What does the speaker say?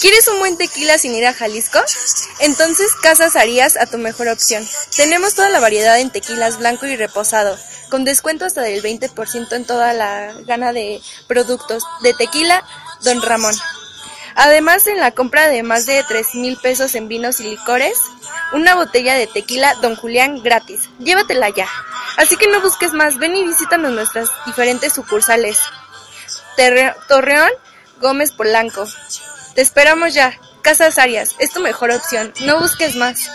¿Quieres un buen tequila sin ir a Jalisco? Entonces Casas Arias a tu mejor opción. Tenemos toda la variedad en tequilas blanco y reposado, con descuento hasta del 20% en toda la gana de productos de tequila Don Ramón. Además, en la compra de más de 3 mil pesos en vinos y licores, una botella de tequila Don Julián gratis. Llévatela ya. Así que no busques más, ven y visítanos nuestras diferentes sucursales. Torreón, Gómez Polanco. Te esperamos ya. Casas Arias, es tu mejor opción. No busques más.